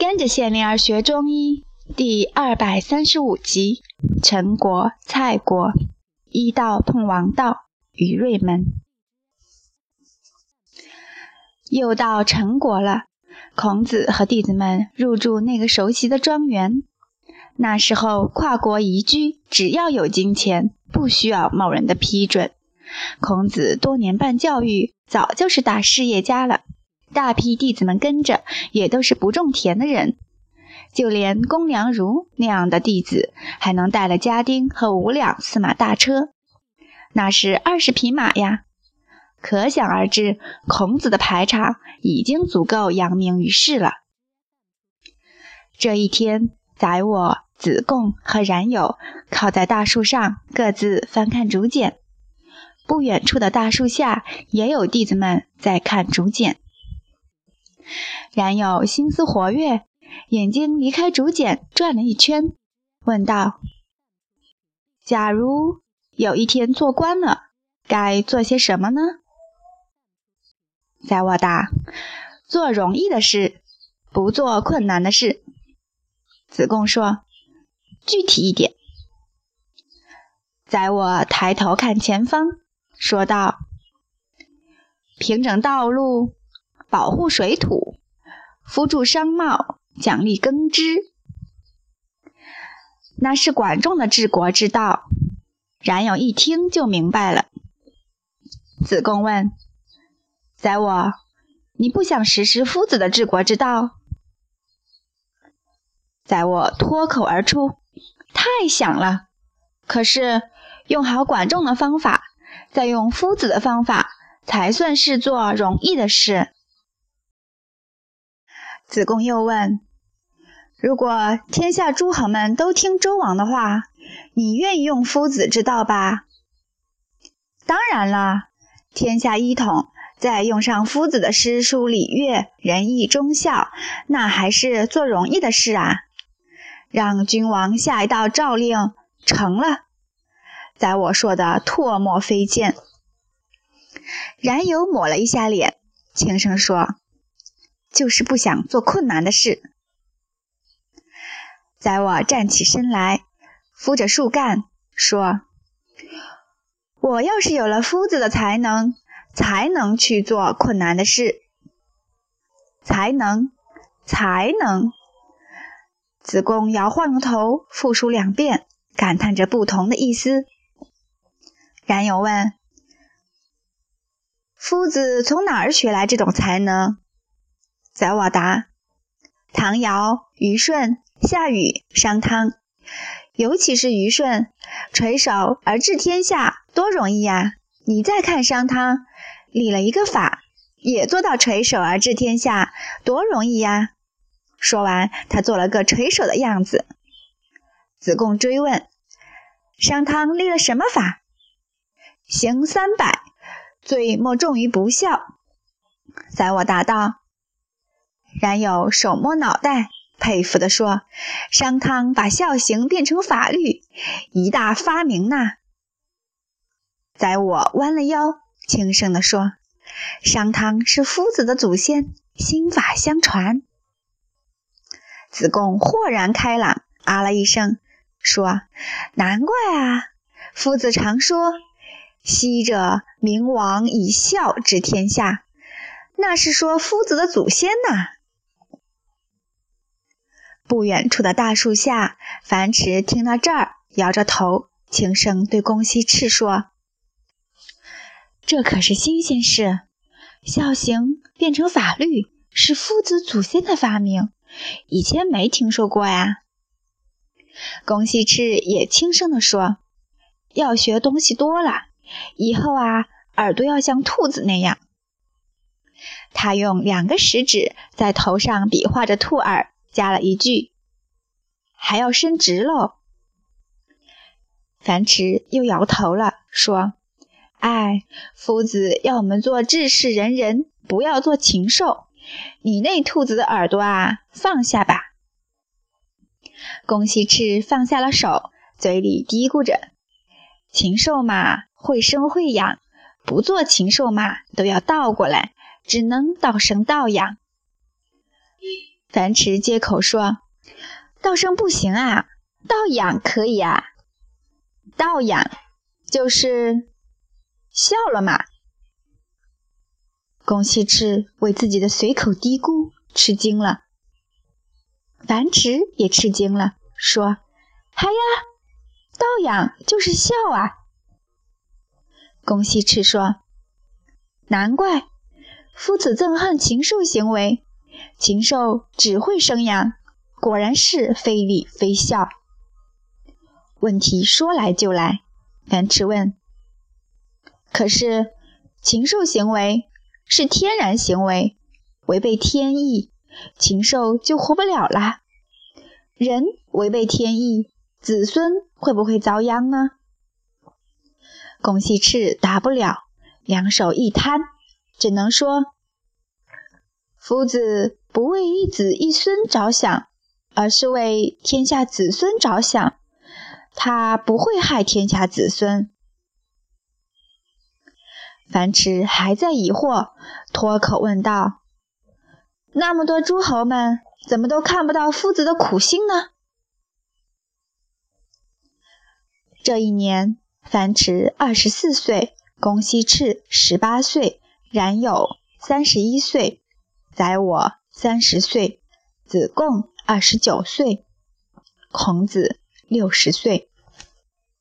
跟着谢灵儿学中医第二百三十五集：陈国、蔡国，医道碰王道，于瑞门。又到陈国了，孔子和弟子们入住那个熟悉的庄园。那时候跨国移居，只要有金钱，不需要某人的批准。孔子多年办教育，早就是大事业家了。大批弟子们跟着，也都是不种田的人。就连公良如那样的弟子，还能带了家丁和五辆四马大车，那是二十匹马呀！可想而知，孔子的排场已经足够扬名于世了。这一天，宰我、子贡和冉有靠在大树上，各自翻看竹简。不远处的大树下，也有弟子们在看竹简。冉有心思活跃，眼睛离开竹简转了一圈，问道：“假如有一天做官了，该做些什么呢？”在我答：“做容易的事，不做困难的事。”子贡说：“具体一点。”在我抬头看前方，说道：“平整道路。”保护水土，扶助商贸，奖励耕织，那是管仲的治国之道。冉有一听就明白了。子贡问：“宰我，你不想实施夫子的治国之道？”宰我脱口而出：“太想了！可是用好管仲的方法，再用夫子的方法，才算是做容易的事。”子贡又问：“如果天下诸侯们都听周王的话，你愿意用夫子之道吧？”“当然了，天下一统，再用上夫子的诗书礼乐仁义忠孝，那还是做容易的事啊！让君王下一道诏令，成了，在我说的唾沫飞溅。”冉有抹了一下脸，轻声说。就是不想做困难的事。在我站起身来，扶着树干说：“我要是有了夫子的才能，才能去做困难的事。才能，才能。”子贡摇晃着头，复述两遍，感叹着不同的意思。冉有问：“夫子从哪儿学来这种才能？”宰我答：唐尧、虞舜、夏禹、商汤，尤其是虞舜，垂手而治天下，多容易呀！你再看商汤，立了一个法，也做到垂手而治天下，多容易呀！说完，他做了个垂手的样子。子贡追问：商汤立了什么法？行三百，罪莫重于不孝。宰我答道。冉有手摸脑袋，佩服地说：“商汤把孝行变成法律，一大发明呐！”宰我弯了腰，轻声地说：“商汤是夫子的祖先，心法相传。”子贡豁然开朗，啊了一声，说：“难怪啊！夫子常说，昔者明王以孝治天下，那是说夫子的祖先呐。”不远处的大树下，樊迟听到这儿，摇着头，轻声对公西赤说：“这可是新鲜事，孝行变成法律，是夫子祖先的发明，以前没听说过呀。”公西赤也轻声地说：“要学东西多了，以后啊，耳朵要像兔子那样。”他用两个食指在头上比划着兔耳。加了一句：“还要伸直喽。”樊迟又摇头了，说：“哎，夫子要我们做治世仁人，不要做禽兽。你那兔子的耳朵啊，放下吧。”公西赤放下了手，嘴里嘀咕着：“禽兽嘛，会生会养；不做禽兽嘛，都要倒过来，只能倒生倒养。”樊迟接口说：“道生不行啊，道养可以啊。道养就是笑了嘛。”公西赤为自己的随口嘀咕吃惊了，樊迟也吃惊了，说：“嗨呀，道养就是笑啊。”公西赤说：“难怪夫子憎恨禽兽行为。”禽兽只会生养，果然是非礼非孝。问题说来就来，樊迟问：“可是禽兽行为是天然行为，违背天意，禽兽就活不了啦。人违背天意，子孙会不会遭殃呢？”公西赤答不了，两手一摊，只能说。夫子不为一子一孙着想，而是为天下子孙着想。他不会害天下子孙。樊迟还在疑惑，脱口问道：“那么多诸侯们，怎么都看不到夫子的苦心呢？”这一年，樊迟二十四岁，公西赤十八岁，冉有三十一岁。宰我三十岁，子贡二十九岁，孔子六十岁。